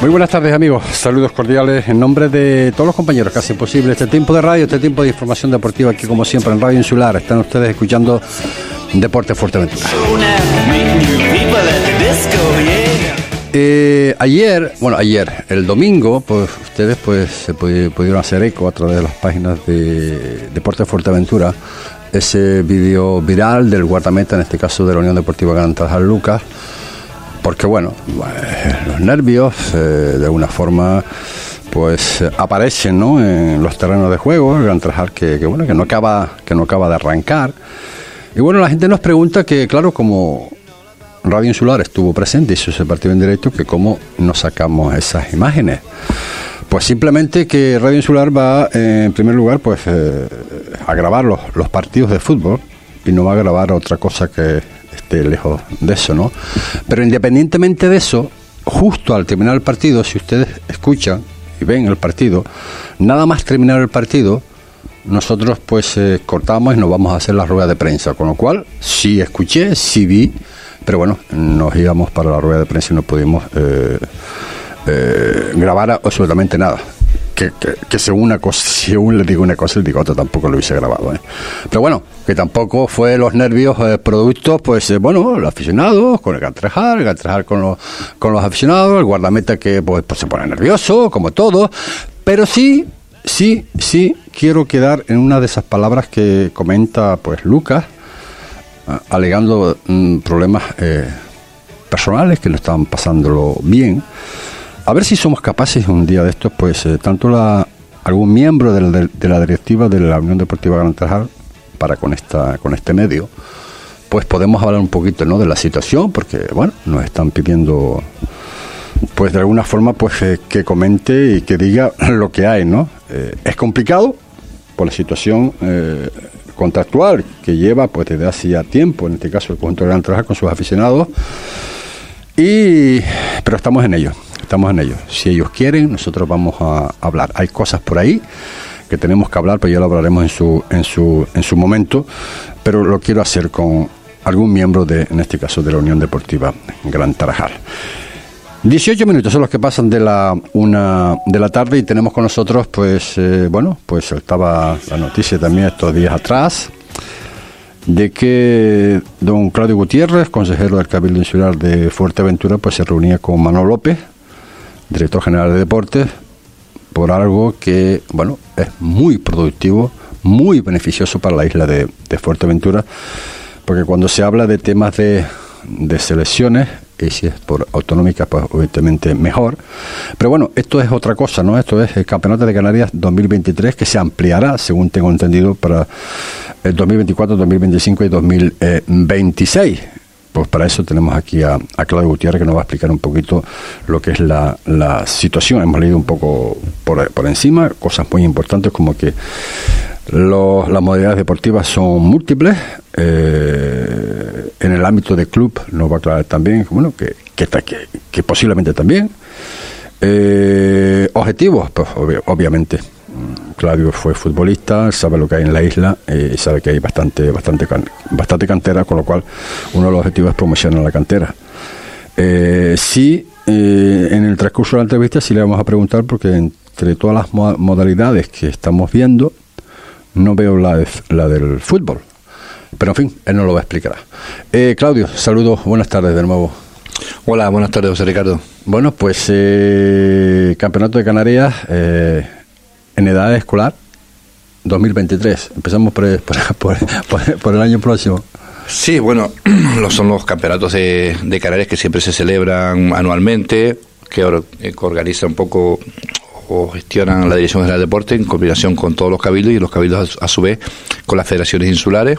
Muy buenas tardes amigos, saludos cordiales en nombre de todos los compañeros que hacen posible este tiempo de radio, este tiempo de información deportiva aquí como siempre en Radio Insular. Están ustedes escuchando Deporte Fuerteventura. Eh, ayer, bueno ayer, el domingo, pues ustedes pues se pudi- pudieron hacer eco a través de las páginas de Deporte Fuerteventura ese vídeo viral del guardameta, en este caso de la Unión Deportiva Gran Tarajal Lucas, porque bueno, eh, los nervios eh, de alguna forma pues aparecen ¿no? en los terrenos de juego, el Gran Tarajal que, bueno que no acaba que no acaba de arrancar. Y bueno, la gente nos pregunta que claro, como Radio Insular estuvo presente, hizo ese partido en directo, que cómo nos sacamos esas imágenes. Pues simplemente que Radio Insular va, eh, en primer lugar, pues eh, a grabar los, los partidos de fútbol y no va a grabar otra cosa que esté lejos de eso, ¿no? Pero independientemente de eso, justo al terminar el partido, si ustedes escuchan y ven el partido, nada más terminar el partido, nosotros pues eh, cortamos y nos vamos a hacer la rueda de prensa, con lo cual sí escuché, sí vi, pero bueno, nos íbamos para la rueda de prensa y no pudimos eh, eh, grabar absolutamente nada. Que, según una cosa, según le digo una cosa, le digo otra, tampoco lo hubiese grabado. ¿eh? Pero bueno, que tampoco fue los nervios eh, productos, pues bueno, los aficionados, con el Gantrejar, el Gantrejar con los, con los aficionados, el guardameta que pues, pues se pone nervioso, como todo, pero sí, sí, sí quiero quedar en una de esas palabras que comenta pues Lucas, alegando mm, problemas eh, personales que no estaban pasándolo bien. A ver si somos capaces un día de estos, pues eh, tanto la, algún miembro de la, de la directiva de la Unión Deportiva Gran Tarajal para con esta con este medio, pues podemos hablar un poquito ¿no? de la situación, porque bueno, nos están pidiendo pues de alguna forma pues eh, que comente y que diga lo que hay, ¿no? Es complicado por la situación contractual que lleva pues desde hace ya tiempo, en este caso el conjunto de Gran Tarajal con sus aficionados, y pero estamos en ello, estamos en ello. Si ellos quieren, nosotros vamos a hablar. Hay cosas por ahí que tenemos que hablar, pero ya lo hablaremos en su en su en su momento, pero lo quiero hacer con algún miembro de en este caso de la Unión Deportiva Gran Tarajal. 18 minutos son los que pasan de la una de la tarde y tenemos con nosotros, pues, eh, bueno, pues estaba la noticia también estos días atrás de que don Claudio Gutiérrez, consejero del Cabildo Insular de Fuerteventura, pues se reunía con Manuel López, director general de deportes, por algo que, bueno, es muy productivo, muy beneficioso para la isla de, de Fuerteventura, porque cuando se habla de temas de, de selecciones, y si es por autonómica, pues obviamente mejor. Pero bueno, esto es otra cosa, ¿no? Esto es el Campeonato de Canarias 2023 que se ampliará, según tengo entendido, para el 2024, 2025 y 2026. Pues para eso tenemos aquí a, a Claudio Gutiérrez que nos va a explicar un poquito lo que es la, la situación. Hemos leído un poco por, por encima cosas muy importantes como que los- las modalidades deportivas son múltiples. eh, en el ámbito de club nos va a aclarar también, bueno, que, que, posiblemente también. Eh, objetivos, pues obvi- obviamente. mm, Claudio fue futbolista, sabe lo que hay en la isla eh, y sabe que hay bastante, bastante, bastante cantera, con lo cual uno de los objetivos es promocionar la cantera. Eh, sí, eh, en el transcurso de la entrevista sí le vamos a preguntar porque entre todas las mo- modalidades que estamos viendo, no veo la, la del fútbol. Pero en fin, él nos lo va a explicar. Eh, Claudio, saludos, buenas tardes de nuevo. Hola, buenas tardes, José Ricardo. Bueno, pues eh, Campeonato de Canarias eh, en edad escolar 2023. Empezamos por, por, por- por- por el año próximo. Sí, bueno, los, son los campeonatos de, de Canarias que siempre se celebran anualmente, que, eh, que organiza un poco o gestionan la Dirección General de Deporte en combinación con todos los cabildos y los cabildos a, su vez con las federaciones insulares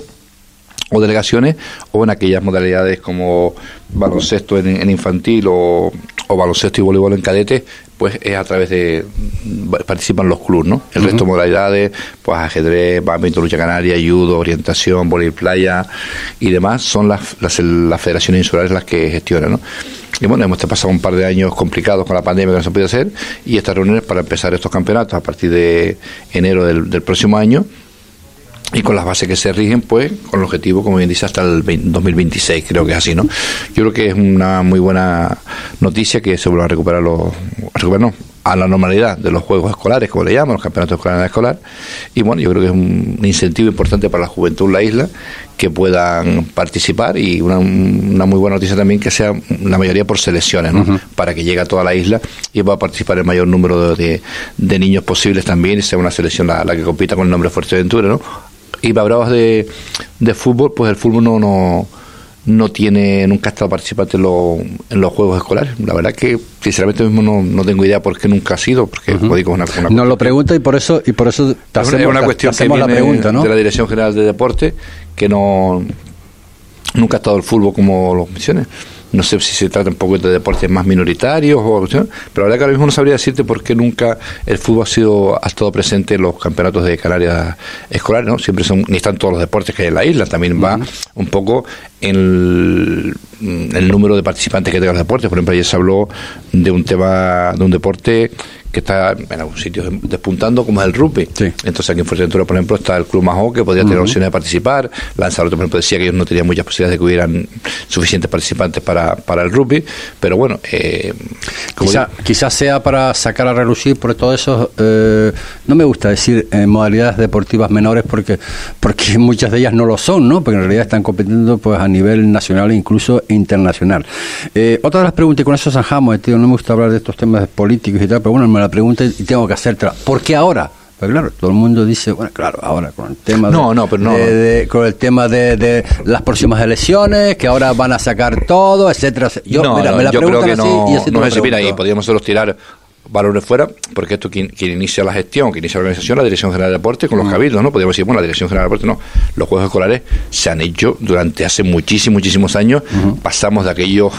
o delegaciones o en aquellas modalidades como baloncesto en, en infantil o, o baloncesto y voleibol en cadete pues es a través de participan los clubes, ¿no? El resto de modalidades, pues ajedrez, badminton, lucha canaria, judo, orientación, voleibol playa y demás son las, las, las federaciones insulares las que gestionan, ¿no? Y bueno, hemos pasado un par de años complicados con la pandemia que no se podía hacer y estas reuniones para empezar estos campeonatos a partir de enero del, próximo año y con las bases que se rigen, pues, con el objetivo, como bien dice, hasta el 20 2026, creo que es así, ¿no? Yo creo que es una muy buena noticia que se vuelva a recuperar los, a recuperar, no, a la normalidad de los juegos escolares, como le llaman, los campeonatos escolares escolar. Y bueno, yo creo que es un incentivo importante para la juventud en la isla que puedan participar y una, una muy buena noticia también que sea la mayoría por selecciones, ¿no? Para que llegue a toda la isla y pueda participar el mayor número de, de- de niños posibles también y sea una selección la, la que compita con el nombre Fuerteventura, ¿no? Y hablabas de, de fútbol, pues el fútbol no, no, no tiene, nunca ha estado participante en, los en los juegos escolares. La verdad que, sinceramente, mismo no, no tengo idea por qué nunca ha sido, porque, como digo, es una, una Nos lo pregunta y por eso y por eso te es una- hacemos, es una te- cuestión te que hacemos la viene pregunta, ¿no? de la Dirección General de Deporte, que no nunca ha estado el fútbol como los menciones. No sé si se trata un poco de deportes más minoritarios, o, pero la verdad que ahora mismo no sabría decirte por qué nunca el fútbol ha sido ha estado presente en los campeonatos de Canarias escolares, ¿no? Siempre son, ni están todos los deportes que hay en la isla, también va un poco en el, el número de participantes que tengan los deportes. Por ejemplo, ayer se habló de un tema, de un deporte que está en algunos sitios despuntando, como es el rugby. Sí. Entonces aquí en Fuerteventura, por ejemplo, está el Club Majo, que podría tener opciones de participar. Lanzarote, por ejemplo, decía que ellos no tenían muchas posibilidades de que hubieran suficientes participantes para, para el rugby. Pero bueno, eh, como Quizá- quizás sea para sacar a relucir por todo eso, eh, no me gusta decir eh, modalidades deportivas menores porque porque muchas de ellas no lo son, ¿no? Porque en realidad están compitiendo pues a nivel nacional e incluso internacional. Eh, otra de las preguntas, y con eso zanjamos, tío, no me gusta hablar de estos temas políticos y tal, pero bueno, me la pregunta y tengo que hacértela. ¿Por qué ahora? Pues claro, todo el mundo dice, bueno, claro, ahora con el tema No, de, no, pero no, de- no. de- con el tema de, las próximas elecciones, que ahora van a sacar todo, etcétera. Yo, no, mira, no, me la yo creo que así no, y así no pregunto. y podríamos solo tirar valores fuera, porque esto quien, quien inicia la gestión, quien inicia la organización, la Dirección General de Deporte con los Mm. cabildos, ¿no? Podríamos decir, bueno, la Dirección General de Deporte no. Los Juegos Escolares se han hecho durante hace muchísimos, muchísimos años. Pasamos de aquellos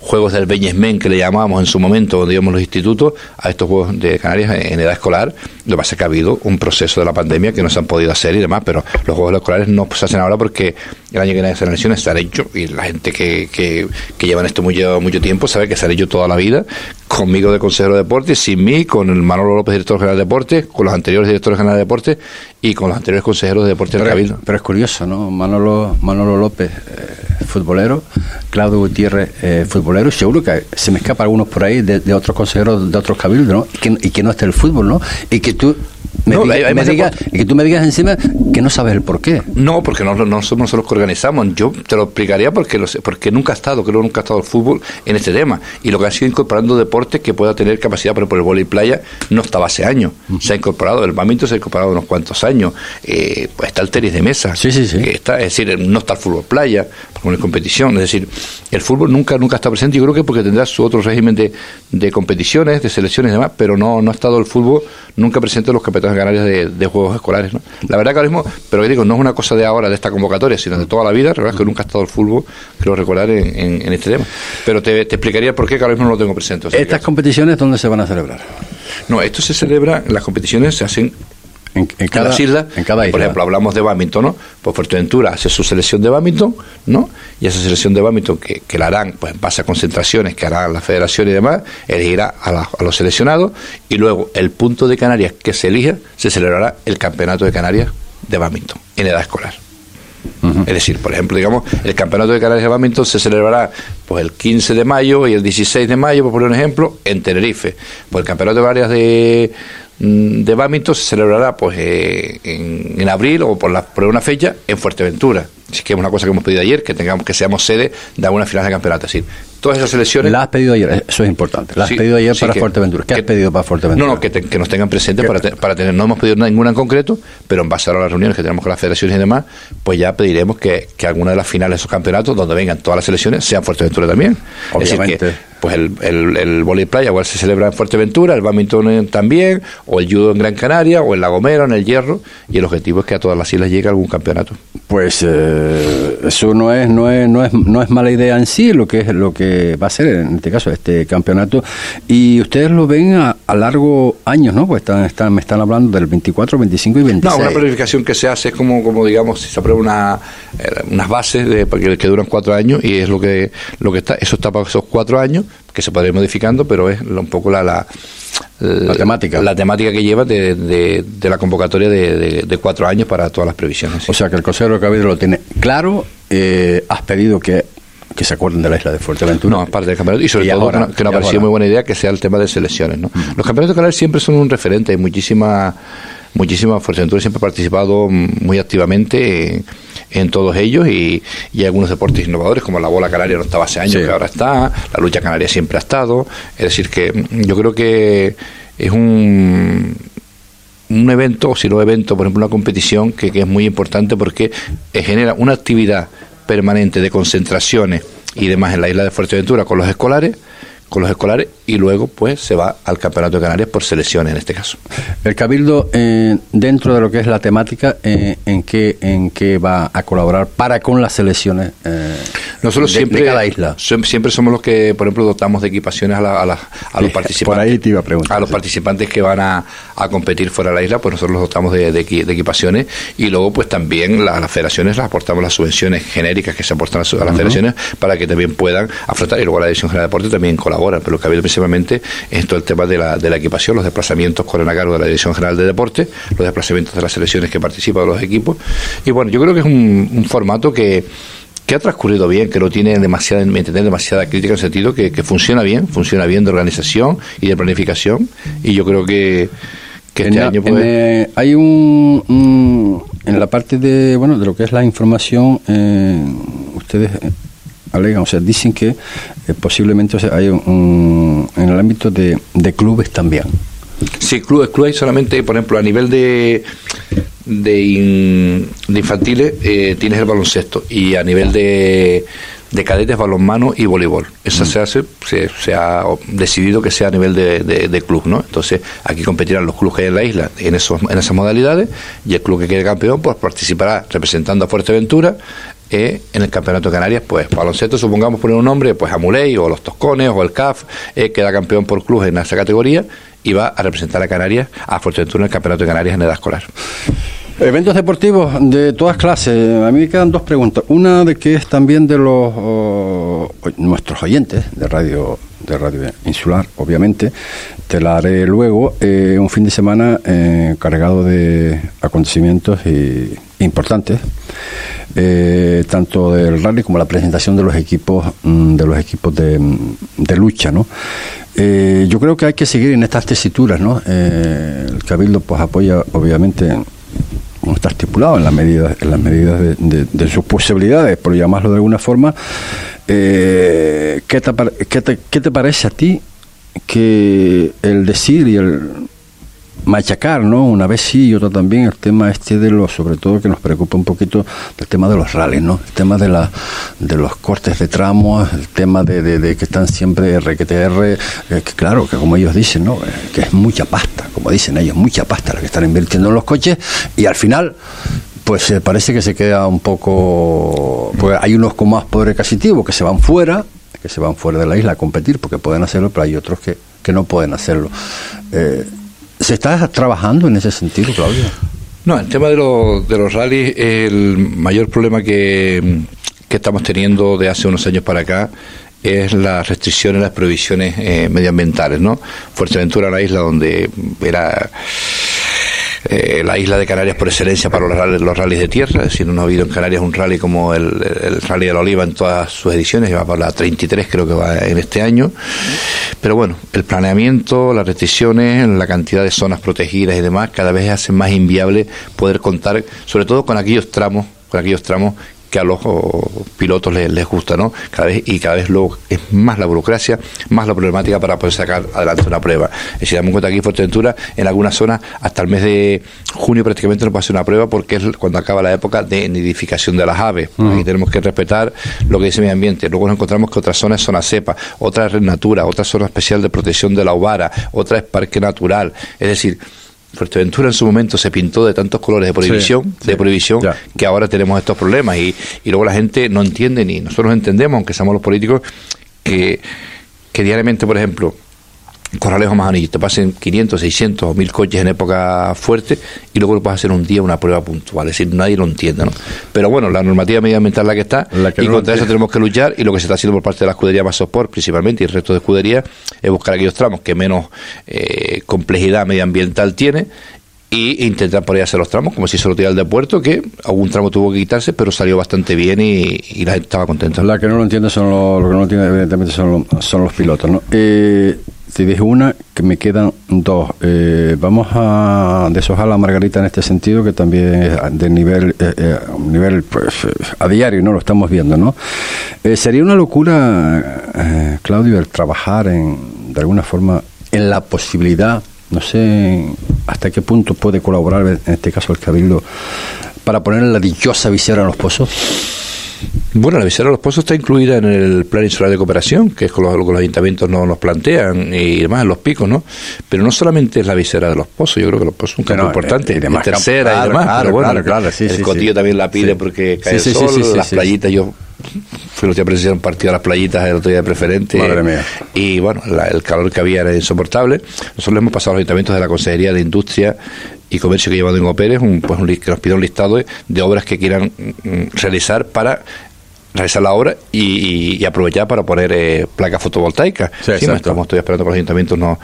Juegos del Beñesmen que le llamábamos en su momento, donde íbamos los institutos, a estos Juegos de Canarias en edad escolar. Lo que pasa es que ha habido un proceso de la pandemia que no se han podido hacer y demás, pero los Juegos Escolares no se hacen ahora porque el año que viene se han hecho y la gente que, que, que llevan esto mucho, mucho tiempo sabe que hecho toda la vida conmigo de consejero de deporte, sin mí, con el Manolo López, director general de deporte, con los anteriores directores generales de deporte y con los anteriores consejeros de deporte del Cabildo. pero es curioso, ¿no? Manolo, Manolo López, eh, futbolero, Claudio Gutiérrez, eh, futbolero, y seguro que se me escapa algunos por ahí de, de otros consejeros de otros cabildos, ¿no? Y que, y que no esté el fútbol, ¿no? Y que tú me, No, diga- me que tú me digas encima que no sabes el por qué. No, porque no, no somos nosotros que organizamos. Yo te lo explicaría porque lo sé- porque nunca ha estado, creo nunca ha estado el fútbol en este tema. Y lo que ha sido incorporando deportes que pueda tener capacidad, por ejemplo, el vóley playa no estaba hace años. Se ha incorporado, el badminton se ha incorporado unos cuantos años. Eh, pues está el tenis de mesa. Sí, sí, sí. que está, es decir, no está el fútbol playa, porque no hay competición. Es decir, el fútbol nunca nunca está presente. Yo creo que porque tendrá su otro régimen de, de competiciones, de selecciones y demás, pero no, no ha estado el fútbol nunca presente en los campeonatos Canarias de, de juegos escolares. ¿no? La verdad que ahora mismo, pero digo, no es una cosa de ahora, de esta convocatoria, sino de toda la vida. La verdad es que nunca ha estado el fútbol, creo recordar, en, en- en este tema. Pero te, te explicaría por qué, que ahora mismo no lo tengo presente. o sea, Estas competiciones, ¿dónde se van a celebrar? no, esto se celebra, las competiciones se hacen En, cada, las islas, en cada isla. por ejemplo, hablamos de badminton, ¿no? Pues Fuerteventura hace su selección de badminton, ¿no? Y esa selección de badminton que, que la harán, pues en base a concentraciones que harán la federación y demás, elegirá a, la- a los seleccionados y luego el punto de Canarias que se elija, se celebrará el campeonato de Canarias de badminton en edad escolar. Es decir, por ejemplo, digamos, el campeonato de Canarias de badminton se celebrará pues el 15 de mayo y el 16 de mayo, por poner un ejemplo, en Tenerife. Pues el campeonato de Canarias de, de badminton se celebrará pues eh, en, abril o por, la, por una fecha en Fuerteventura. O que es una cosa que hemos pedido ayer, que tengamos que seamos sede de alguna final de campeonato. Es decir, todas esas selecciones. La has pedido ayer, eso es importante. La has Sí, pedido ayer sí, para que- Fuerteventura. ¿Qué que- has pedido para Fuerteventura? No, no, que, te- que nos tengan presentes para, te- para tener. No hemos pedido ninguna en concreto, pero en base a las reuniones que tenemos con las federaciones y demás, pues ya pediremos que, que alguna de las finales de esos campeonatos, donde vengan todas las selecciones, sean Fuerteventura también. Es decir, Obviamente. que pues el, el, el vóley playa igual se celebra en Fuerteventura, el badminton también, o el judo en Gran Canaria, o en La Gomera, en el Hierro, y el objetivo es que a todas las islas llegue algún campeonato. Pues eh, eso no es, no es, no es, no es mala idea en sí lo que es lo que va a ser en este caso este campeonato y ustedes lo ven a, a largo años, ¿no? Pues están, están, me están hablando del 24, 25 y 26. No, una planificación que se hace es como, como digamos, se aprueba una, eh, unas bases de, que, que duran cuatro años y es lo que, lo que está, eso está para esos cuatro años, que se puede ir modificando, pero es un poco la, la, La temática. La temática que lleva de, de, de la convocatoria de, de- cuatro años para todas las previsiones. sí. O sea que el Consejo de lo tiene claro. eh, has pedido que, que se acuerden de la isla de Fuerteventura. No, es parte del campeonato. Y sobre Y todo ahora, que, no- que nos ha parecido muy buena idea que sea el tema de selecciones. ¿no? Los campeonatos canales siempre son un referente. Hay muchísima, muchísima Fuerteventura siempre ha participado mm, muy activamente en, en todos ellos y, y hay algunos deportes innovadores como la bola canaria no estaba hace años Sí. que ahora está, la lucha canaria siempre ha estado. Es decir, que mm, yo creo que es un un evento, o si no evento, por ejemplo, una competición que, que es muy importante porque eh, genera una actividad permanente de concentraciones y demás en la isla de Fuerteventura con los escolares, con los escolares y luego pues se va al Campeonato de Canarias por selecciones en este caso. El Cabildo, eh, dentro de lo que es la temática, eh, ¿en, qué, ¿en qué va a colaborar para con las selecciones eh, Nosotros de, siempre, de cada isla? siempre somos los que, por ejemplo, dotamos de equipaciones a, la- a la- a los Sí, participantes. por ahí te iba a preguntar, A los sí. participantes que van a, a competir fuera de la isla, pues nosotros los dotamos de, de equi- de equipaciones y luego, pues también la- las federaciones les aportamos las subvenciones genéricas que se aportan a las federaciones para que también puedan afrontar. Y luego la Dirección General de Deporte también colabora, pero el Cabildo principalmente es todo el tema de la, de la equipación, los desplazamientos corren a cargo de la Dirección General de Deporte, los desplazamientos de las selecciones que participan de los equipos. Y bueno, yo creo que es un, un formato que que ha transcurrido bien, que no tiene demasiada, en entender, demasiada crítica en el sentido que, que funciona bien, funciona bien de organización y de planificación, y yo creo que, que este En la- año en, pues, eh, hay un, un- en la parte de bueno de lo que es la información eh, ustedes eh, alegan o sea dicen que eh, posiblemente o sea, hay un, un- en el ámbito de, de clubes también Sí, clubes, clubes solamente, por ejemplo, a nivel de de, in- de infantiles eh, tienes el baloncesto y a nivel de, de cadetes balonmano y voleibol. Eso se hace, se, se ha decidido que sea a nivel de, de- de club, ¿no? Entonces aquí competirán los clubes que hay en la isla en esos en esas modalidades y el club que quede campeón pues participará representando a Fuerteventura eh, en el Campeonato de Canarias, pues baloncesto, supongamos poner un nombre, pues Amuley o los Toscones o el CAF, eh, queda campeón por club en esa categoría y va a representar a Canarias, a Fuerteventura en el Campeonato de Canarias en edad escolar. Eventos deportivos de todas clases. A mí me quedan dos preguntas. Una de que es también de los oh, nuestros oyentes de radio de radio insular, obviamente. Te la haré luego. Eh, un fin de semana eh, cargado de acontecimientos y- importantes, eh, tanto del rally como la presentación de los equipos mm, de los equipos de, mm, de lucha, ¿no? Eh, yo creo que hay que seguir en estas tesituras, ¿no? Eh, el cabildo pues apoya, obviamente como está estipulado en las medidas, en las medidas de, de- de sus posibilidades, por llamarlo de alguna forma. ¿qué, qué qué te parece a ti que el decir y el machacar, ¿no? Una vez sí y otra también, el tema este de los, sobre todo que nos preocupa un poquito, el tema de los rallies, ¿no? El tema de, la, de los cortes de tramos, el tema de, que están siempre RQTR, eh, que claro, que como ellos dicen, ¿no? Eh, que es mucha pasta, como dicen ellos, mucha pasta la que están invirtiendo en los coches y al final pues eh, parece que se queda un poco pues hay unos con más poder adquisitivo que se van fuera que se van fuera de la isla a competir porque pueden hacerlo pero hay otros que, que no pueden hacerlo ¿se está trabajando en ese sentido Claudio? No, el tema de, los de los rallies, el mayor problema que, que estamos teniendo de hace unos años para acá es las restricciones, las prohibiciones eh, medioambientales, ¿no? Fuerteventura, una isla donde era eh, la isla de Canarias por excelencia para los rallies, los rallies de tierra, es decir, no ha habido en Canarias un rally como el, rally de la Oliva en todas sus ediciones, va por la 33 creo que va en este año, pero bueno, el planeamiento, las restricciones, la cantidad de zonas protegidas y demás, cada vez hacen más inviable poder contar, sobre todo con aquellos tramos, con aquellos tramos que a los pilotos les, les gusta, ¿no? Cada vez, y cada vez lo, es más la burocracia, más la problemática para poder sacar adelante una prueba. Decir, damos cuenta aquí en Fuerteventura, en algunas zonas, hasta el mes de junio prácticamente no puede hacer una prueba porque es cuando acaba la época de nidificación de las aves. Aquí tenemos que respetar lo que dice el medio ambiente. Luego nos encontramos que otras zonas es zona cepa, otra es red natura, otra zona especial de protección de la ovara, otra es parque natural. Es decir, Fuerteventura en su momento se pintó de tantos colores de prohibición, Sí, de sí, prohibición, ya. que ahora tenemos estos problemas y, y luego la gente no entiende ni nosotros entendemos, aunque seamos los políticos, que, que diariamente, por ejemplo, Corralejo Majanillo, te pasen 500, 600 o 1000 coches en época fuerte y luego lo puedes hacer un día una prueba puntual. Es decir, nadie lo entiende, ¿no? Pero bueno, la normativa medioambiental es la que está La que y no contra eso tenemos que luchar y lo que se está haciendo por parte de la escudería Masoport principalmente y el resto de escuderías es buscar aquellos tramos que menos eh, complejidad medioambiental tiene y intentar por ahí hacer los tramos como si se lo tirara el de puerto que algún tramo tuvo que quitarse pero salió bastante bien y, y la gente estaba contenta La que no lo entiende son los, lo que no lo entiende evidentemente son los, son los pilotos, ¿no? Eh, te dije una, que me quedan dos. Eh, vamos a deshojar la margarita en este sentido, que también es de nivel, eh, eh, nivel pues, eh, a diario, ¿no? Lo estamos viendo, ¿no? Sería una locura, Claudio, el trabajar en, de alguna forma en la posibilidad, no sé hasta qué punto puede colaborar, en este caso el Cabildo, para poner la dichosa visera en los pozos. Bueno, la visera de los pozos está incluida en el Plan Insular de Cooperación, que es con lo que los ayuntamientos no nos plantean, y demás, en los picos, ¿no? Pero no solamente es la visera de los pozos, yo creo que los pozos es un campo no, importante, y demás tercera y demás, claro, pero bueno, claro, claro, sí, el sí, también la pide porque cae el sol, sí, sí, las playitas, yo fui los días presenciar un partido a las playitas el otro día de preferente, Madre mía. y bueno, la- el calor que había era insoportable. Nosotros le hemos pasado a los ayuntamientos de la Consejería de Industria y Comercio que lleva Domingo Pérez, un, pues un, que nos pide un listado de, de obras que quieran mm, realizar para realizar la obra y, aprovechar para poner eh, placas fotovoltaicas. Sí, Sí, estamos todavía esperando que los ayuntamientos nos,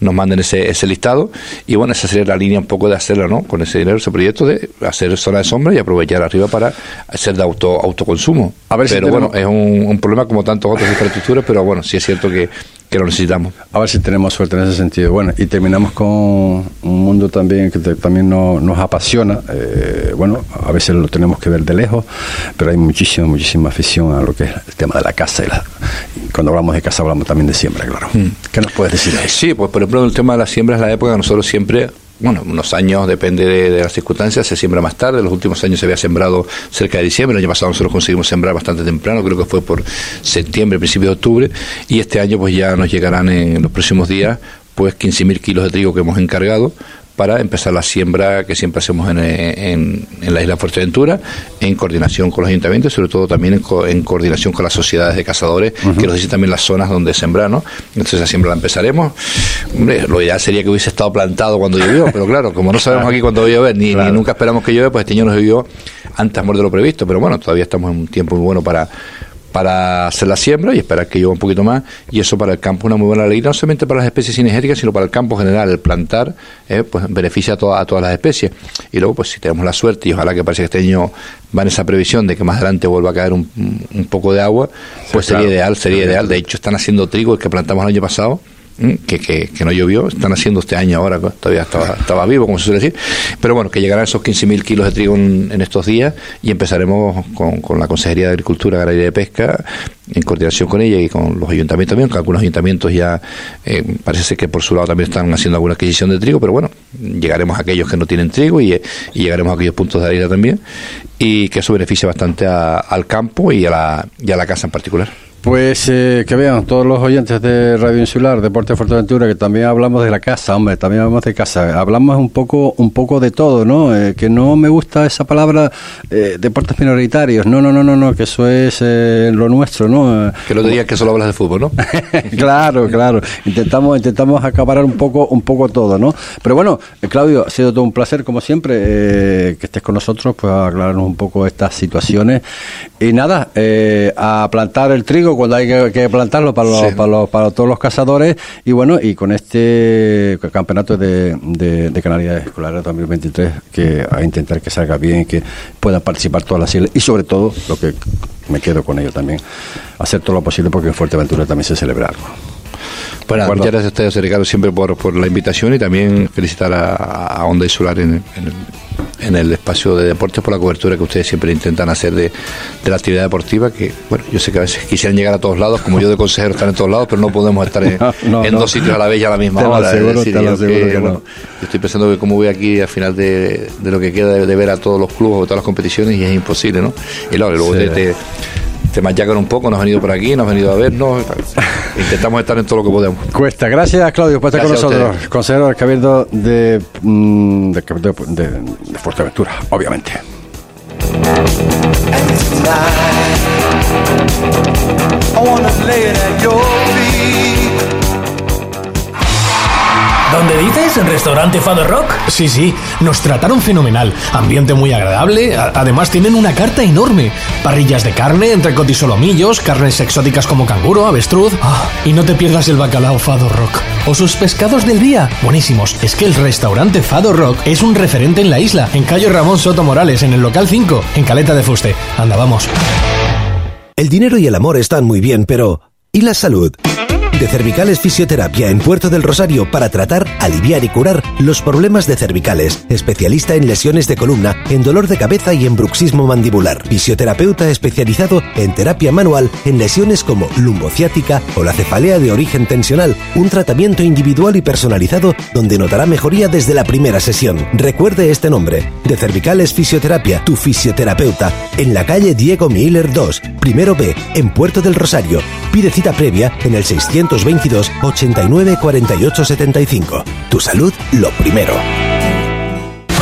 nos manden ese, ese listado y bueno, esa sería la línea un poco de hacerlo, ¿no? Con ese dinero, ese proyecto de hacer zona de sombra y aprovechar arriba para hacer de auto autoconsumo. A ver si pero tenemos- bueno, es un, un problema como tantos otros de infraestructuras, pero bueno, sí es cierto que, que lo necesitamos. A ver si tenemos suerte en ese sentido. Bueno, y terminamos con un mundo también que te- también no- nos apasiona. Eh, bueno, a veces lo tenemos que ver de lejos, pero hay muchísima, muchísima afición a lo que es el tema de la casa. Y, la- y cuando hablamos de casa hablamos también de siembra, claro. ¿Qué nos puedes decir de eso? Sí, pues por ejemplo, el tema de las siembras, la época que nosotros siempre, bueno, unos años, depende de, las circunstancias, se siembra más tarde. Los últimos años se había sembrado cerca de diciembre. El año pasado nosotros conseguimos sembrar bastante temprano, creo que fue por septiembre, principio de octubre. Y este año, pues ya nos llegarán en los próximos días, pues 15.000 kilos de trigo que hemos encargado para empezar la siembra que siempre hacemos en, en- en la isla Fuerteventura, en coordinación con los ayuntamientos, sobre todo también en, co- en coordinación con las sociedades de cazadores, que nos dicen también las zonas donde sembrar, ¿no? Entonces la siembra la empezaremos. Hombre, lo ideal sería que hubiese estado plantado cuando llovió, pero claro, como no sabemos aquí cuándo va a llover, ni, Claro. ni nunca esperamos que llueva, pues este año nos llovió antes de lo previsto, pero bueno, todavía estamos en un tiempo muy bueno para para hacer la siembra y esperar que llueva un poquito más. Y eso para el campo es una muy buena alegría no solamente para las especies cinegéticas sino para el campo general. El plantar eh, pues beneficia a, toda- a todas las especies. Y luego pues si tenemos la suerte y ojalá que parece que este año va en esa previsión de que más adelante vuelva a caer un, un poco de agua pues sería ideal sería ideal. de hecho están haciendo trigo el que plantamos el año pasado. Que, que, no llovió, están haciendo este año ahora, todavía estaba, vivo, como se suele decir, pero bueno, que llegarán esos 15.000 kilos de trigo en, estos días y empezaremos con, con la Consejería de Agricultura, Ganadería y Pesca, en coordinación con ella y con los ayuntamientos también, que algunos ayuntamientos ya eh, parece ser que por su lado también están haciendo alguna adquisición de trigo, pero bueno, llegaremos a aquellos que no tienen trigo y, llegaremos a aquellos puntos de isla también y que eso beneficia bastante a- al campo y a, la, y a la casa en particular. Pues eh, que vean todos los oyentes de Radio Insular, Deporte Fuerteventura, que también hablamos de la casa, hombre, también hablamos de casa. Hablamos un poco, un poco de todo, ¿no? Eh, que no me gusta esa palabra eh, deportes minoritarios. No, no, no, no, no, que eso es eh, lo nuestro, ¿no? Que no te digan que solo hablas de fútbol, ¿no? claro, claro. Intentamos, intentamos acaparar un poco, un poco todo, ¿no? Pero bueno, eh, Claudio, ha sido todo un placer, como siempre, eh, que estés con nosotros, pues a aclararnos un poco estas situaciones. Y nada, eh, a plantar el trigo cuando hay que, que plantarlo para, los, Sí. para, los- para todos los cazadores. Y bueno, y con este campeonato de, de, de Canarias Escolares 2023, que a intentar que salga bien, que puedan participar todas las islas y sobre todo, lo que me quedo con ello también, hacer todo lo posible porque en Fuerteventura también se celebra algo. Bueno, muchas gracias a ustedes, Ricardo, siempre por, por la invitación y también felicitar a, a Onda Insular en, en el- en el espacio de deportes por la cobertura que ustedes siempre intentan hacer de, de la actividad deportiva, que bueno, yo sé que a veces quisieran llegar a todos lados, como yo de consejero estar en todos lados, pero no podemos estar en, No, no, en no. dos sitios a la vez y a la misma Te hora. aseguro, Es decir, te lo yo aseguro que no. bueno, yo estoy pensando que como voy aquí al final de, de lo que queda de, de ver a todos los clubes o todas las competiciones y es imposible, ¿no? Y luego, luego Sí. te, te, te machacan un poco, nos has venido por aquí, nos has venido a vernos, intentamos estar en todo lo que podemos. Cuesta. Gracias, Claudio, por estar Gracias con nosotros. Consejero del Cabildo de, mm, Cabildo de, de Fuerteventura, obviamente. And tonight, I wanna lay it at your feet. ¿Dónde dices? ¿En restaurante Fado Rock? Sí, sí, nos trataron fenomenal. Ambiente muy agradable. además tienen una carta enorme. Parrillas de carne, entrecot y carnes exóticas como canguro, avestruz. Ah, y no te pierdas el bacalao Fado Rock. O sus pescados del día. Buenísimos. Es que el restaurante Fado Rock es un referente en la isla. En Calle Ramón Soto Morales, en el local 5, en Caleta de Fuste. Anda, vamos. El dinero y el amor están muy bien, pero ¿y la salud? De Cervicales Fisioterapia en Puerto del Rosario para tratar, aliviar y curar los problemas de cervicales. Especialista en lesiones de columna, en dolor de cabeza y en bruxismo mandibular. Fisioterapeuta especializado en terapia manual en lesiones como lumbociática o la cefalea de origen tensional. Un tratamiento individual y personalizado donde notará mejoría desde la primera sesión. Recuerde este nombre. De Cervicales Fisioterapia, tu fisioterapeuta. En la calle Diego Miller 2, primero B, en Puerto del Rosario. Pide cita previa en el 622 89 48 75. Tu salud, lo primero.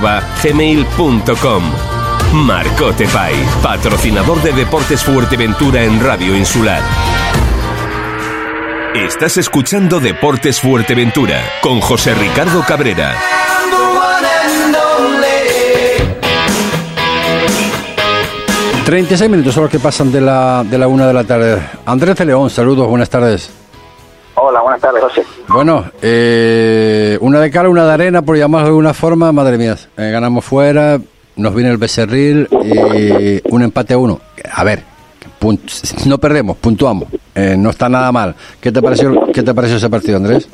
marcotepais@gmail.com. Marcote Pais, patrocinador de Deportes Fuerteventura en Radio Insular. Estás escuchando Deportes Fuerteventura con José Ricardo Cabrera. I'm the one and only. 36 minutos son los que pasan de la, de la una de la tarde. Andrés de León, saludos, buenas tardes. Hola, buenas tardes, José. Bueno, eh, una de cal, una de arena, por llamarlo de alguna forma, madre mía. eh, ganamos fuera, nos viene el becerril y un empate a uno. A ver, no perdemos, puntuamos. eh, no está nada mal. ¿Qué te pareció, qué te pareció ese partido, Andrés?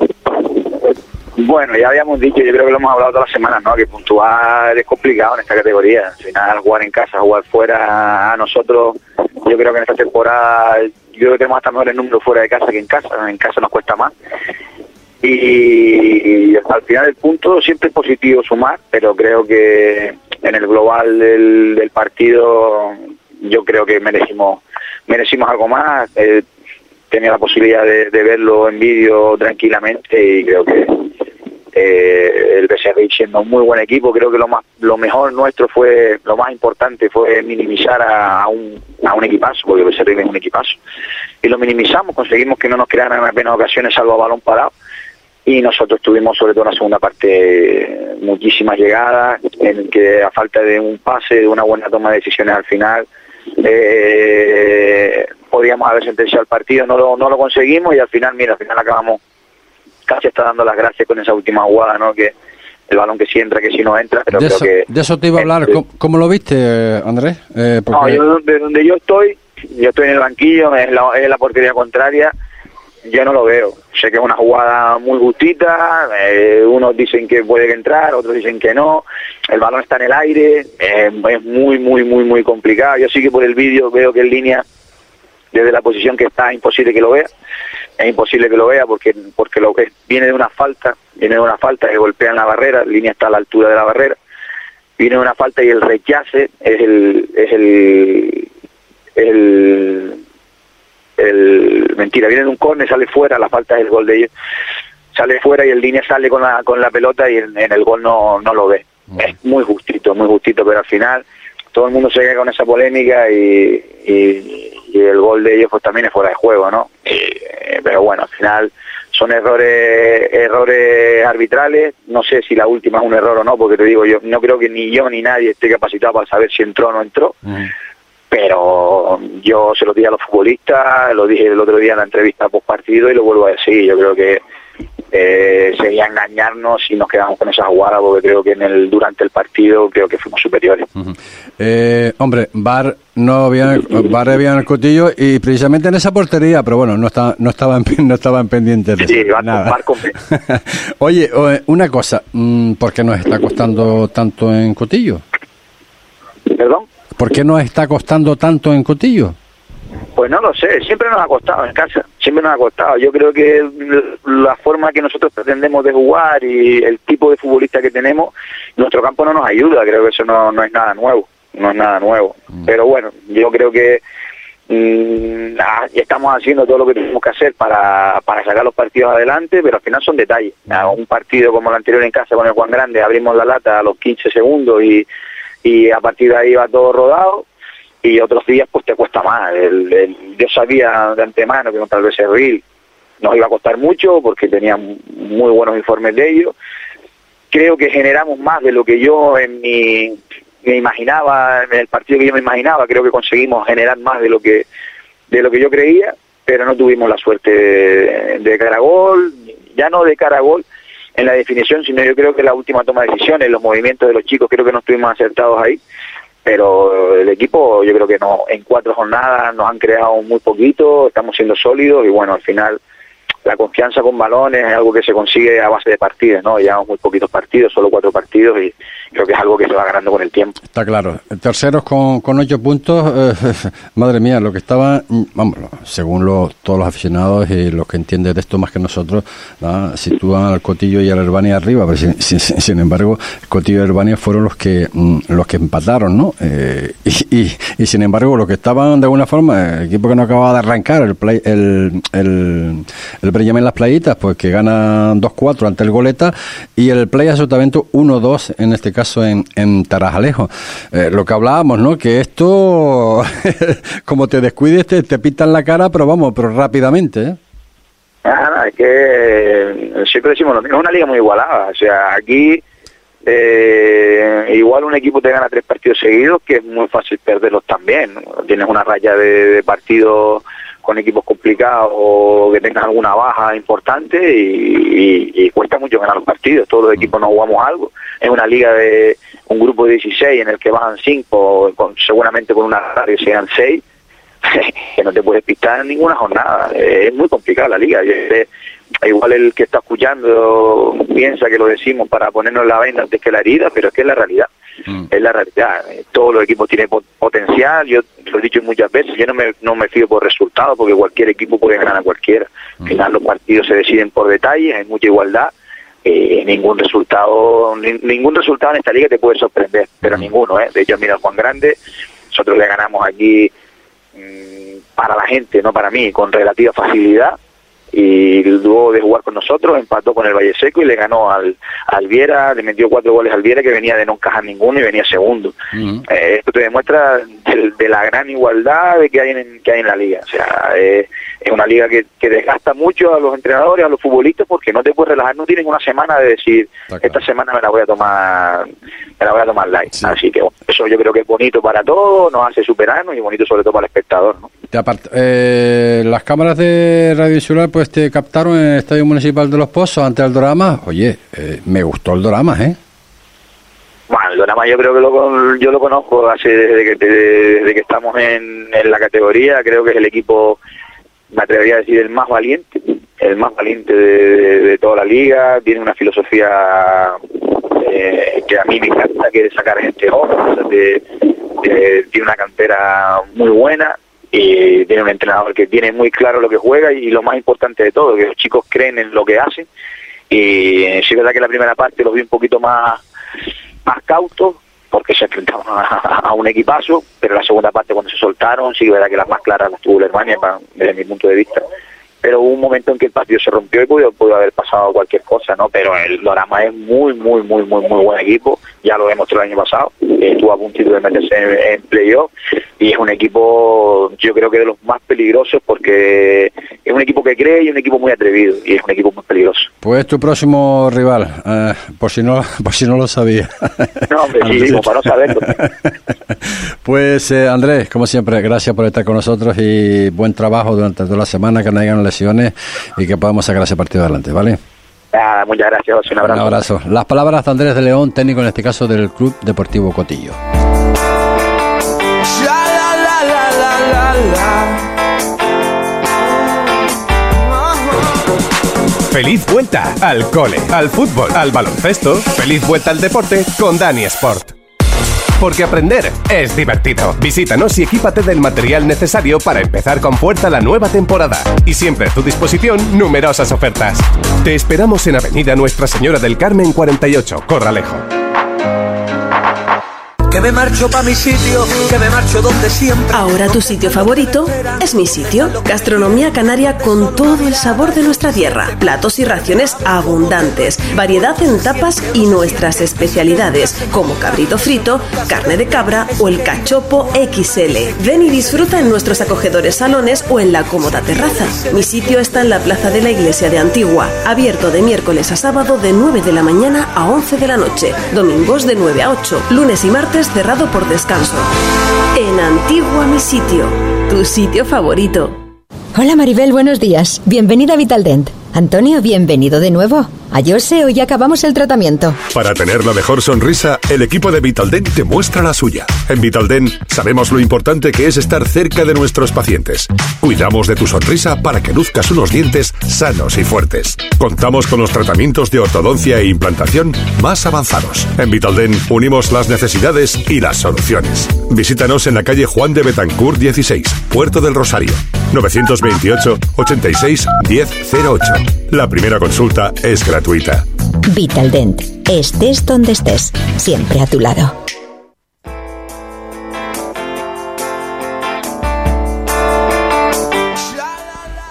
Bueno, ya habíamos dicho, yo creo que lo hemos hablado todas las semanas, ¿no? Que puntuar es complicado en esta categoría. Al final, jugar en casa, jugar fuera, a nosotros, yo creo que en esta temporada, yo creo que tenemos hasta mejores números fuera de casa que en casa. En casa nos cuesta más. Y al final el punto siempre es positivo sumar, pero creo que en el global del, partido yo creo que merecimos merecimos algo más. Eh, tenía la posibilidad de verlo en vídeo tranquilamente y creo que eh, el Becerril siendo un muy buen equipo, creo que lo más lo mejor nuestro fue, lo más importante fue minimizar a, un, a un equipazo, porque el Becerril es un equipazo, y lo minimizamos, conseguimos que no nos crearan apenas ocasiones salvo a balón parado, y nosotros tuvimos sobre todo en la segunda parte muchísimas llegadas en que a falta de un pase de una buena toma de decisiones al final eh, podíamos haber sentenciado el partido. No lo, no lo conseguimos y al final mira al final acabamos casi está dando las gracias con esa última jugada no que el balón que sí entra que si no entra pero De creo eso, que de eso te iba a hablar. eh, ¿Cómo, cómo lo viste, eh, Andrés? Eh, no, yo de donde yo estoy, yo estoy en el banquillo, es la, es la portería contraria, yo no lo veo. Sé que es una jugada muy justita, eh, unos dicen que puede entrar, otros dicen que no, el balón está en el aire, eh, es muy, muy, muy, muy complicado. Yo sí que por el vídeo veo que en línea, desde la posición que está, es imposible que lo vea. Es imposible que lo vea porque porque lo que viene de una falta, viene de una falta que golpea en la barrera, la línea está a la altura de la barrera viene una falta y el rechace es el es el el, el mentira viene de un córner sale fuera la falta es el gol de ellos sale fuera y el línea sale con la con la pelota y en, en el gol no no lo ve es muy justito muy justito pero al final todo el mundo se queda con esa polémica y, y, y el gol de ellos pues también es fuera de juego no Eh, pero bueno al final son errores errores arbitrales. No sé si la última es un error o no, porque te digo, yo no creo que ni yo ni nadie esté capacitado para saber si entró o no entró. Pero yo se lo dije a los futbolistas, lo dije el otro día en la entrevista post partido y lo vuelvo a decir. Yo creo que eh, sería engañarnos si nos quedamos con esa jugada, porque creo que en el durante el partido creo que fuimos superiores. Eh, hombre, Bar no había, Bar había en el cotillo y precisamente en esa portería, pero bueno, no estaba, no estaban, no estaban pendientes de Sí, con nada. Bar con. Oye, o- una cosa, mm, ¿por qué nos está costando tanto en cotillo? ¿Perdón? ¿Por qué nos está costando tanto en cotillo? Pues no lo sé, siempre nos ha costado en casa, siempre nos ha costado. Yo creo que la forma que nosotros pretendemos de jugar y el tipo de futbolista que tenemos, nuestro campo no nos ayuda, creo que eso no, no es nada nuevo, no es nada nuevo. Pero bueno, yo creo que mm, ah, estamos haciendo todo lo que tenemos que hacer para, para sacar los partidos adelante, pero al final son detalles. Un partido como el anterior en casa con el Juan Grande, abrimos la lata a los 15 segundos y, y a partir de ahí va todo rodado y otros días pues te cuesta más. El, el- yo sabía de antemano que contra el Becerril nos iba a costar mucho porque tenían muy buenos informes de ellos. Creo que generamos más de lo que yo en mi me imaginaba, en el partido que yo me imaginaba, creo que conseguimos generar más de lo que de lo que yo creía, pero no tuvimos la suerte de, de cara a gol, ya no de cara a gol en la definición, sino yo creo que la última toma de decisiones, los movimientos de los chicos, creo que no estuvimos acertados ahí pero el equipo yo creo que no en cuatro jornadas nos han creado muy poquito, estamos siendo sólidos y bueno, al final la confianza con balones es algo que se consigue a base de partidos, ¿no? Llevamos muy poquitos partidos, solo cuatro partidos y creo que es algo que se va ganando con el tiempo. Está claro. Terceros con, con ocho puntos. eh, madre mía, lo que estaba, vamos, según lo- todos los aficionados y los que entienden de esto más que nosotros, ¿no? sitúan al Cotillo y al Herbania arriba. Pero sin, embargo, el Cotillo y Herbania fueron los que mm, los que empataron, ¿no? Eh, y, y, y sin embargo, los que estaban de alguna forma, el equipo que no acababa de arrancar, el play, el, el, el Brellamen Las Playitas, pues que gana 2-4 ante el Goleta, y el Play Sotavento 1-2, en este caso en, en Tarajalejo. Eh, lo que hablábamos, ¿no? Que esto, como te descuides, te, te pintan la cara, pero vamos, pero rápidamente, ¿eh? Es que eh, siempre decimos es una liga muy igualada, o sea, aquí eh, igual un equipo te gana tres partidos seguidos, que es muy fácil perderlos también, tienes una raya de partidos con equipos complicados o que tengas alguna baja importante y, cuesta mucho ganar los partidos, todos los equipos no jugamos algo, es una liga de un grupo de 16 en el que bajan cinco, con, seguramente con una radio sean seis, que no te puedes pistar en ninguna jornada. Eh, es muy complicada la liga. Igual el que está escuchando piensa que lo decimos para ponernos la venda antes que la herida, pero es que es la realidad. Es la realidad. Eh, Todos los equipos tienen po- potencial. Yo lo he dicho muchas veces. Yo no me, no me fío por resultados porque cualquier equipo puede ganar a cualquiera. Al final los partidos se deciden por detalles, hay mucha igualdad. Eh, ningún resultado ni- ningún resultado en esta liga te puede sorprender, pero ninguno. ¿eh? De hecho, mira, Juan Grande, nosotros le ganamos aquí mm, para la gente, no para mí, con relativa facilidad. Y luego de jugar con nosotros, empató con el Valle Seco y le ganó al, al Viera, le metió cuatro goles al Viera que venía de no encajar ninguno y venía segundo. Eh, esto te demuestra de, de la gran igualdad de que hay en, que hay en la liga. O sea, eh, es una liga que, que desgasta mucho a los entrenadores, a los futbolistas, porque no te puedes relajar, no tienes una semana de decir, esta semana me la voy a tomar, me la voy a tomar light. Así que bueno, eso yo creo que es bonito para todos, nos hace superarnos y bonito sobre todo para el espectador, ¿no? Te eh, las cámaras de Radio Insular pues te captaron en el Estadio Municipal de Los Pozos ante el Dorama. Oye, eh, me gustó el Dorama, ¿eh? Bueno, el Dorama yo creo que lo, yo lo conozco hace desde que, desde que estamos en, en la categoría, creo que es el equipo, me atrevería a decir, el más valiente, el más valiente de, toda la liga, tiene una filosofía eh, que a mí me encanta, que es sacar gente joven, de- de- tiene una cantera muy buena y tiene un entrenador que tiene muy claro lo que juega y lo más importante de todo, que los chicos creen en lo que hacen. Y sí es verdad que la primera parte los vi un poquito más más cautos porque se enfrentaban a, un equipazo, pero la segunda parte cuando se soltaron, sí verdad que las más claras las tuvo Alemania desde mi punto de vista. Pero hubo un momento en que el partido se rompió y pudo, pudo haber pasado cualquier cosa, ¿no? Pero el Dorama es muy, muy, muy, muy, muy buen equipo. Ya lo demostró el año pasado. Estuvo a puntito de meterse en, en playoff. y es un equipo, yo creo que de los más peligrosos porque es un equipo que cree y un equipo muy atrevido y es un equipo muy peligroso. Pues tu próximo rival, eh, por si no por si no lo sabía. No, hombre, sí, digo, para no saberlo. Pues eh, Andrés, como siempre, gracias por estar con nosotros y buen trabajo durante toda la semana, que no hayan lesiones y que podamos sacar ese partido adelante, ¿vale? Nada, muchas gracias, un abrazo. Un abrazo. Las palabras de Andrés de León, técnico en este caso del Club Deportivo Cotillo. Feliz vuelta al cole, al fútbol, al baloncesto. Feliz vuelta al deporte con Dani Sport. Porque aprender es divertido. Visítanos y equípate del material necesario para empezar con fuerza la nueva temporada. Y siempre a tu disposición numerosas ofertas. Te esperamos en Avenida Nuestra Señora del Carmen 48, Corralejo. Que me marcho pa' mi sitio, que me marcho donde siempre. Ahora tu sitio favorito es mi sitio. Gastronomía canaria con todo el sabor de nuestra tierra. Platos y raciones abundantes. Variedad en tapas y nuestras especialidades, como cabrito frito, carne de cabra o el cachopo XL. Ven y disfruta en nuestros acogedores salones o en la cómoda terraza. Mi sitio está en la plaza de la iglesia de Antigua, abierto de miércoles a sábado de 9 de la mañana a 11 de la noche, domingos de 9 a 8, lunes y martes cerrado por descanso. En Antigua mi sitio, tu sitio favorito. Hola Maribel, buenos días. Bienvenida a Vitaldent. Antonio, bienvenido de nuevo. A Jose, hoy acabamos el tratamiento. Para tener la mejor sonrisa, el equipo de Vitaldent te muestra la suya. En Vitaldent sabemos lo importante que es estar cerca de nuestros pacientes. Cuidamos de tu sonrisa para que luzcas unos dientes sanos y fuertes. Contamos con los tratamientos de ortodoncia e implantación más avanzados. En Vitaldent unimos las necesidades y las soluciones. Visítanos en la calle Juan de Betancourt 16, Puerto del Rosario. 928 86 1008. La primera consulta es gratuita. Vitaldent. Estés donde estés, siempre a tu lado.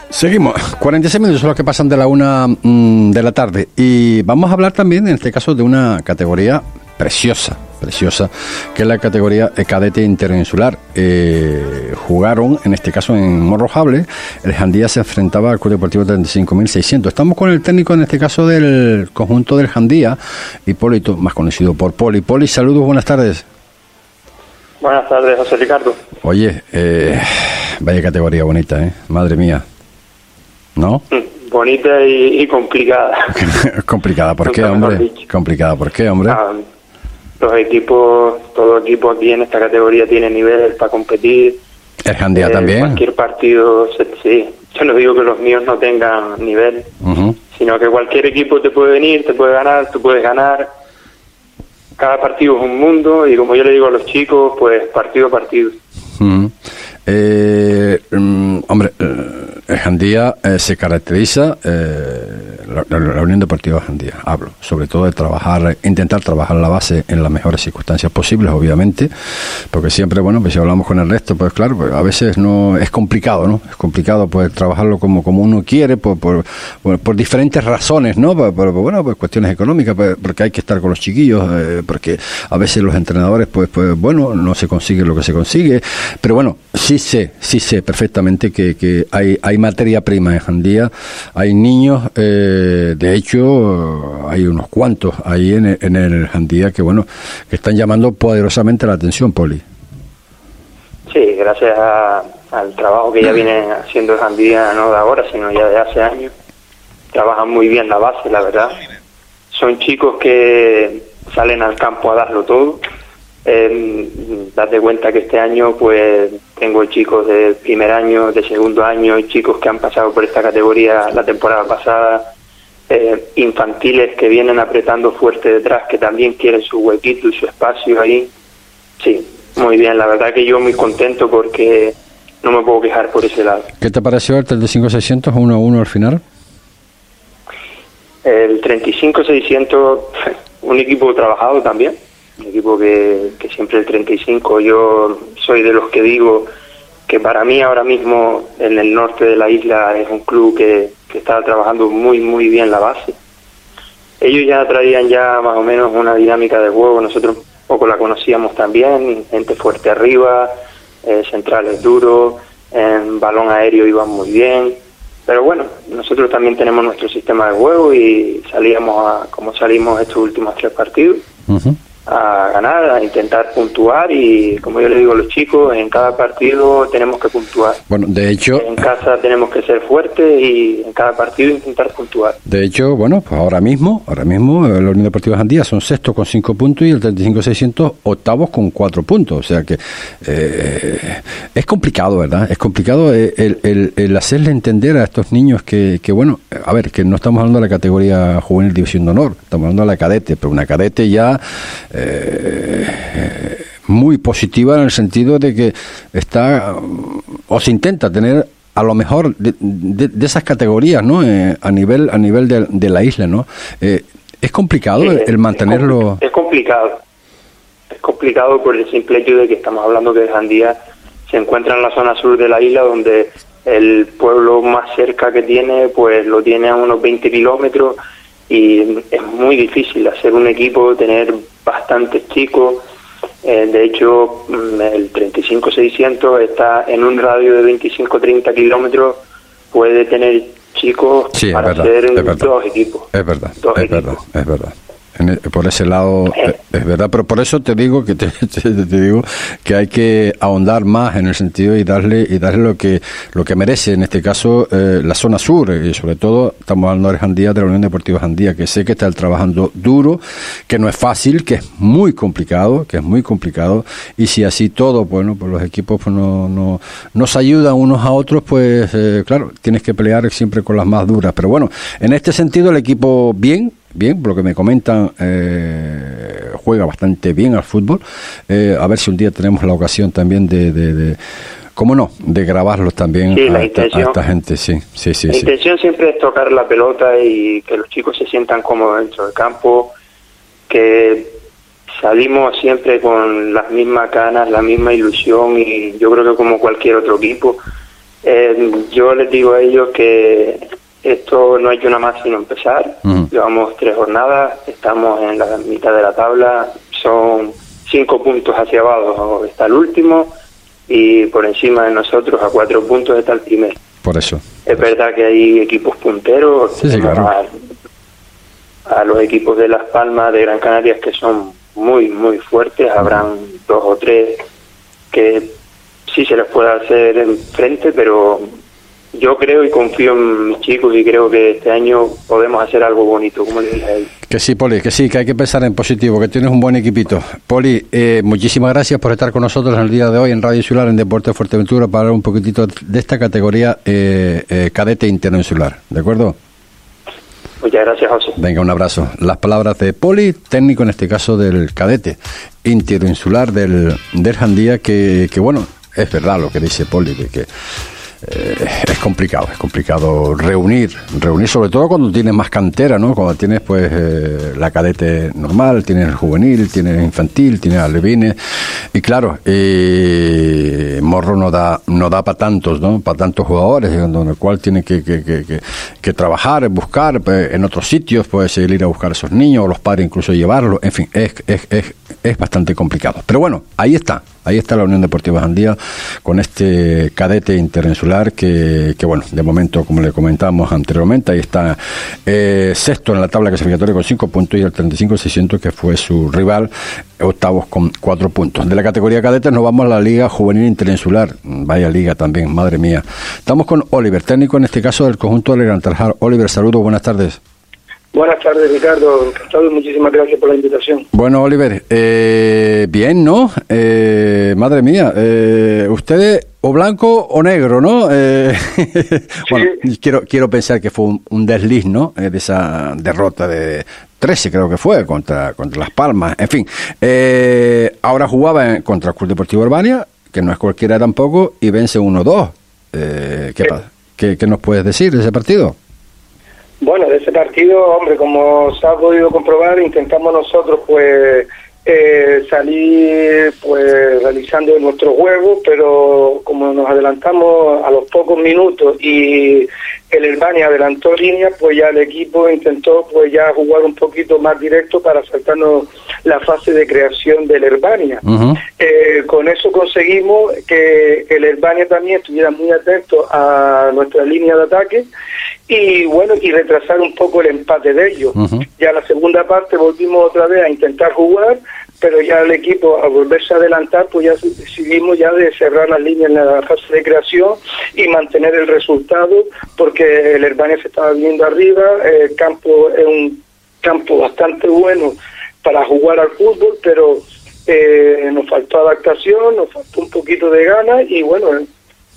Seguimos, 46 minutos son los que pasan de la una mm, de la tarde. Y vamos a hablar también en este caso de una categoría preciosa, preciosa, que es la categoría cadete interinsular. Eh, jugaron, en este caso en Morrojable, el Jandía se enfrentaba al Club Deportivo 35.600. Estamos con el técnico, en este caso del conjunto del Jandía, Hipólito, más conocido por Poli. Poli, saludos, buenas tardes. Buenas tardes, José Ricardo. Oye, eh, vaya categoría bonita, ¿eh? Madre mía. ¿No? Bonita y, y complicada. Complicada, ¿por qué, hombre? Complicada, ¿por qué, hombre? Ah, los equipos, todo equipo aquí en esta categoría tiene nivel para competir. El Jandía Eh, también. Cualquier partido, sí. Yo no digo que los míos no tengan nivel, sino que cualquier equipo te puede venir, te puede ganar, tú puedes ganar. Cada partido es un mundo y como yo le digo a los chicos, pues partido a partido. Ujú. Eh, mm, hombre, eh, el Jandía eh, se caracteriza, eh, la, la- la Unión Deportiva Jandía, hablo, sobre todo de trabajar, intentar trabajar la base en las mejores circunstancias posibles, obviamente, porque siempre, bueno, pues si hablamos con el resto, pues claro, pues a veces no es complicado, ¿no? Es complicado pues trabajarlo como, como uno quiere, por, por, por- diferentes razones, ¿no? Por- bueno, pues cuestiones económicas, pues, porque hay que estar con los chiquillos, eh, porque a veces los entrenadores, pues, pues bueno, no se consigue lo que se consigue, pero bueno, sí sé, sí sé perfectamente que, que hay, hay materia prima en Jandía, hay niños, eh, de hecho, hay unos cuantos ahí en el, en el Jandía que, bueno, que están llamando poderosamente la atención, Poli. Sí, gracias a- al trabajo que ya viene haciendo Jandía, no de ahora, sino ya de hace años. Trabajan muy bien la base, la verdad. Son chicos que salen al campo a darlo todo. Eh, date cuenta que este año pues tengo chicos de primer año, de segundo año, chicos que han pasado por esta categoría la temporada pasada, eh, infantiles que vienen apretando fuerte detrás, que también quieren su huequito y su espacio ahí. Sí, muy bien, la verdad que yo muy contento porque no me puedo quejar por ese lado. ¿Qué te pareció el 35-600 1 a 1 al final? El 35-600, un equipo trabajado también, un equipo que, que siempre el 35, yo soy de los que digo que para mí ahora mismo en el norte de la isla es un club que, que está trabajando muy, muy bien la base. Ellos ya traían ya más o menos una dinámica de juego, nosotros un poco la conocíamos también, gente fuerte arriba, eh, centrales duros, en balón aéreo iban muy bien. Pero bueno, nosotros también tenemos nuestro sistema de juego y salíamos a, como salimos estos últimos tres partidos, a ganar, a intentar puntuar y como yo le digo a los chicos, en cada partido tenemos que puntuar. Bueno, de hecho... En casa tenemos que ser fuertes y en cada partido intentar puntuar. De hecho, bueno, pues ahora mismo, ahora mismo eh, la Unión Deportiva Jandía son sexto con cinco puntos y el 35-600 octavos con cuatro puntos. O sea que eh, es complicado, ¿verdad? Es complicado eh, el, el, el hacerle entender a estos niños que, que, bueno, a ver, que no estamos hablando de la categoría juvenil división de honor, estamos hablando de la cadete, pero una cadete ya eh, muy positiva en el sentido de que está o se intenta tener a lo mejor de, de, de esas categorías no eh, a nivel a nivel de, de la isla no eh, es complicado Sí, el mantenerlo Es complicado. Es complicado por el simple hecho de que estamos hablando que Jandía se encuentra en la zona sur de la isla donde el pueblo más cerca que tiene pues lo tiene a unos 20 kilómetros y es muy difícil hacer un equipo, tener bastantes chicos. Eh, de hecho, mm, el 35-600 está en un radio de 25-30 kilómetros, puede tener chicos Sí, para verdad, hacer dos equipos. Es verdad, es verdad, es verdad. El- por ese lado eh, es verdad, pero por eso te digo que te digo que hay que ahondar más en el sentido y darle y darle lo que lo que merece en este caso eh, la zona sur eh, y sobre todo estamos hablando de Jandía de la Unión Deportiva Jandía que sé que está trabajando duro, que no es fácil, que es muy complicado, que es muy complicado y si así todo, bueno, pues los equipos pues no, no nos ayudan unos a otros, pues eh, claro, tienes que pelear siempre con las más duras, pero bueno, en este sentido el equipo bien bien, por lo que me comentan, eh, juega bastante bien al fútbol. Eh, a ver si un día tenemos la ocasión también de, de, de ¿cómo no?, de grabarlos también Sí, a, esta, a intención. esta gente, sí, sí, sí. la sí. intención siempre es tocar la pelota y que los chicos se sientan cómodos dentro del campo, que salimos siempre con las mismas ganas, la misma ilusión y yo creo que como cualquier otro equipo, eh, yo les digo a ellos que esto no hay que una más sino empezar. Llevamos tres jornadas, estamos en la mitad de la tabla, son cinco puntos hacia abajo está el último y por encima de nosotros a cuatro puntos está el primero. Por eso. Es verdad que hay equipos punteros, Sí, sí, claro. a, a los equipos de Las Palmas, de Gran Canaria, que son muy, muy fuertes, habrán dos o tres que sí se les puede hacer en frente, pero yo creo y confío en mis chicos y creo que este año podemos hacer algo bonito, como les dije a ellos. Que sí, Poli, que sí, que hay que pensar en positivo, que tienes un buen equipito. Poli, eh, muchísimas gracias por estar con nosotros en el día de hoy en Radio Insular, en Deporte Fuerteventura, para hablar un poquitito de esta categoría eh, eh, cadete interinsular. ¿De acuerdo? Muchas gracias, José. Venga, un abrazo. Las palabras de Poli, técnico en este caso del cadete interinsular del, del Jandía, que, que bueno, es verdad lo que dice Poli, de que eh, es complicado, es complicado reunir, reunir sobre todo cuando tienes más cantera, ¿no? Cuando tienes pues eh, la cadete normal, tienes el juvenil, tienes el infantil, tienes alevines y claro, eh, Morro no da no da para tantos, ¿no? Para tantos jugadores, con el cual tiene que, trabajar, buscar pues, en otros sitios, puede ir a buscar a esos niños o los padres incluso llevarlos, en fin, es, es, es, es bastante complicado. Pero bueno, ahí está, ahí está la Unión Deportiva Jandía con este cadete interinsular que, que bueno, de momento, como le comentamos anteriormente, ahí está eh, sexto en la tabla clasificatoria con cinco puntos y el 35-600 que fue su rival, octavos con cuatro puntos. De la categoría cadete nos vamos a la Liga Juvenil Interinsular, vaya liga también, madre mía. Estamos con Oliver, técnico en este caso del conjunto de Gran Tarjar. Oliver, saludos, buenas tardes. Buenas tardes, Ricardo. Encantado y muchísimas gracias por la invitación. Bueno, Oliver, eh, bien, ¿no? Eh, madre mía, eh, ustedes o blanco o negro, ¿no? Eh, bueno, quiero, quiero pensar que fue un, un desliz, ¿no? Eh, de esa derrota de 13, creo que fue, contra, contra Las Palmas. En fin, eh, ahora jugaba en- contra el Club Deportivo Urbania, que no es cualquiera tampoco, y vence 1-2. Eh, ¿qué, qué, qué nos puedes decir de ese partido? Bueno, de ese partido, hombre, como se ha podido comprobar, intentamos nosotros, pues, eh, salir, pues, analizando nuestro juego, pero como nos adelantamos a los pocos minutos y el Herbania adelantó línea, pues ya el equipo intentó pues ya jugar un poquito más directo para saltarnos la fase de creación del Herbania. Eh, con eso conseguimos que el Herbania también estuviera muy atento a nuestra línea de ataque y bueno, y retrasar un poco el empate de ellos. Ya la segunda parte volvimos otra vez a intentar jugar, pero ya el equipo al volverse a adelantar, pues ya decidimos ya de cerrar las líneas en la fase de creación y mantener el resultado, porque el Herbania se estaba viendo arriba, el campo es un campo bastante bueno para jugar al fútbol, pero eh, nos faltó adaptación, nos faltó un poquito de ganas y bueno,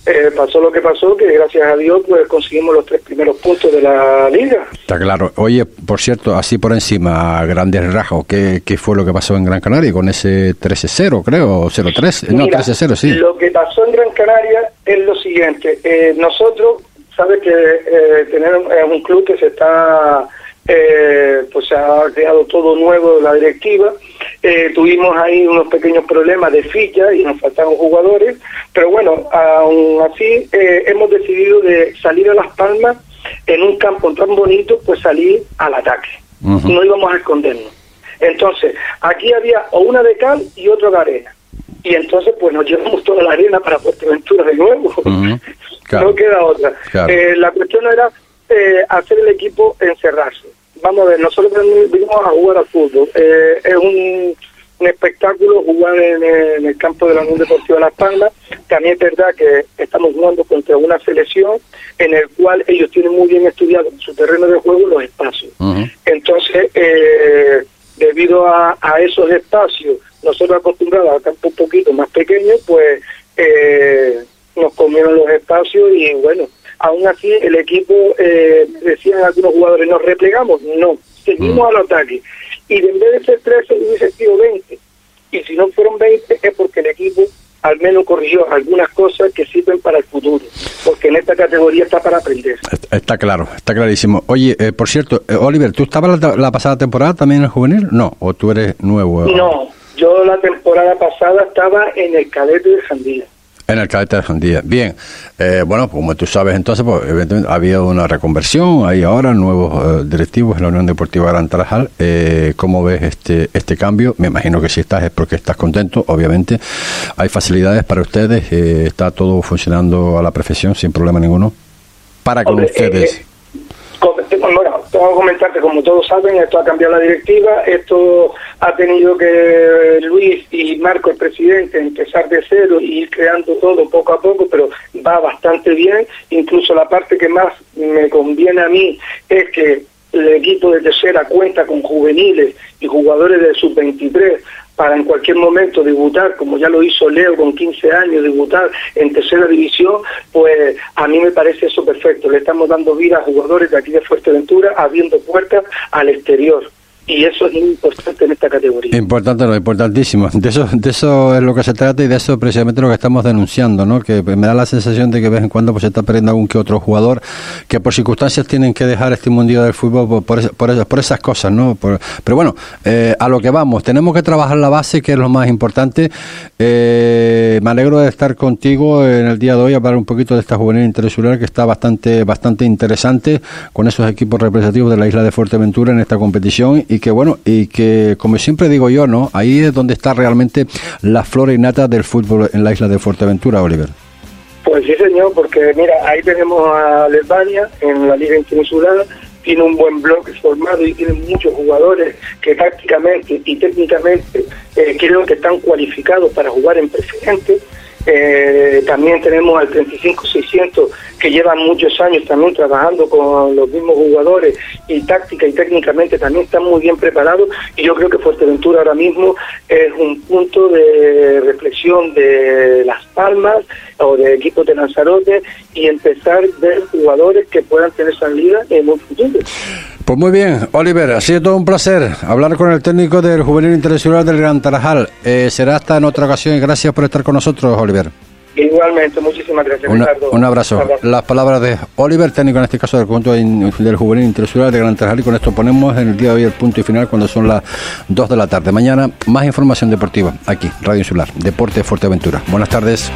eh, pasó lo que pasó, que gracias a Dios pues conseguimos los tres primeros puntos de la liga. Está claro. Oye, por cierto, así por encima, a grandes rasgos, ¿qué, ¿qué fue lo que pasó en Gran Canaria con ese 13-0, creo, o 0-3? No, Mira, 13-0, sí. Lo que pasó en Gran Canaria es lo siguiente. Eh, nosotros, sabes que eh, tenemos eh, un club que se está, eh, pues se ha creado todo nuevo la directiva. Eh, tuvimos ahí unos pequeños problemas de ficha y nos faltaron jugadores, pero bueno, aún así eh, hemos decidido de salir a Las Palmas en un campo tan bonito, pues salir al ataque. No íbamos a escondernos. Entonces, aquí había o una de cal y otra de arena. Y entonces, pues nos llevamos toda la arena para Fuerteventura de nuevo. Claro. No queda otra. Claro. Eh, la cuestión era eh, hacer el equipo encerrarse. Vamos a ver, nosotros vinimos a jugar al fútbol. Eh, es un, un espectáculo jugar en, el- en el campo de la Unión Deportiva Las Palmas. También es verdad que estamos jugando contra una selección en el cual ellos tienen muy bien estudiado su terreno de juego los espacios. Entonces, eh, debido a, a esos espacios, nosotros acostumbrados a campo un poquito más pequeño, pues eh, nos comieron los espacios y bueno, aún así el equipo, eh, decían algunos jugadores, nos replegamos, no, seguimos al ataque. Y en vez de ser 13 hubiese sido 20. Y si no fueron 20 es porque el equipo al menos corrigió algunas cosas que sirven para el futuro, porque en esta categoría está para aprender. Está claro, está clarísimo. Oye, eh, por cierto, eh, Oliver, ¿tú estabas la, la pasada temporada también en el juvenil? No, o tú eres nuevo. No, yo la temporada pasada estaba en el cadete de Jandía. En el cadete de Jandía. Bien, eh, bueno, como tú sabes, entonces, pues, evidentemente, ha habido una reconversión, hay ahora nuevos eh, directivos en la Unión Deportiva Gran Tarajal. Eh, ¿Cómo ves este este cambio? Me imagino que si estás es porque estás contento, obviamente. Hay facilidades para ustedes, eh, está todo funcionando a la perfección sin problema ninguno. Para con Hombre, ustedes. eh, Com- Bueno, tengo que comentar que como todos saben, esto ha cambiado la directiva, esto ha tenido que Luis y Marco, el presidente, empezar de cero y ir creando todo poco a poco, pero va bastante bien. Incluso la parte que más me conviene a mí es que el equipo de tercera cuenta con juveniles y jugadores de sub-23 para en cualquier momento debutar, como ya lo hizo Leo con 15 años, debutar en tercera división, pues a mí me parece eso perfecto. Le estamos dando vida a jugadores de aquí de Fuerteventura, abriendo puertas al exterior. Y eso es importante en esta categoría. Importante, no, importantísimo. De eso, de eso es lo que se trata y de eso precisamente lo que estamos denunciando, ¿no? Que me da la sensación de que vez en cuando pues se está perdiendo algún que otro jugador que por circunstancias tienen que dejar este mundillo del fútbol por, por, por por esas cosas, ¿no? Por- pero bueno, eh, a lo que vamos, tenemos que trabajar la base, que es lo más importante. Eh, me alegro de estar contigo en el día de hoy, hablar un poquito de esta juvenil internacional que está bastante, bastante interesante con esos equipos representativos de la isla de Fuerteventura en esta competición que bueno, y que como siempre digo yo, ¿no? Ahí es donde está realmente la flora innata del fútbol en la isla de Fuerteventura, Oliver. Pues sí, señor, porque mira, ahí tenemos a Albania en la Liga Interinsular, tiene un buen bloque formado y tiene muchos jugadores que tácticamente y técnicamente eh, creo que están cualificados para jugar en preferente. Eh, también tenemos al 35-600 que llevan muchos años también trabajando con los mismos jugadores y táctica y técnicamente también están muy bien preparados y yo creo que Fuerteventura ahora mismo es un punto de reflexión de Las Palmas o de equipos de Lanzarote y empezar a ver jugadores que puedan tener salida en un futuro. Pues muy bien, Oliver, ha sido todo un placer hablar con el técnico del Juvenil Internacional del Gran Tarajal. Eh, será hasta en otra ocasión y gracias por estar con nosotros, Oliver. Igualmente, muchísimas gracias, Una- Ricardo. un abrazo. Las palabras de Oliver, técnico en este caso del conjunto del juvenil internacional de Gran Tarajal. Y con esto ponemos en el día de hoy el punto y final cuando son las 2 de la tarde. Mañana más información deportiva aquí, Radio Insular, Deporte Fuerteventura. Buenas tardes.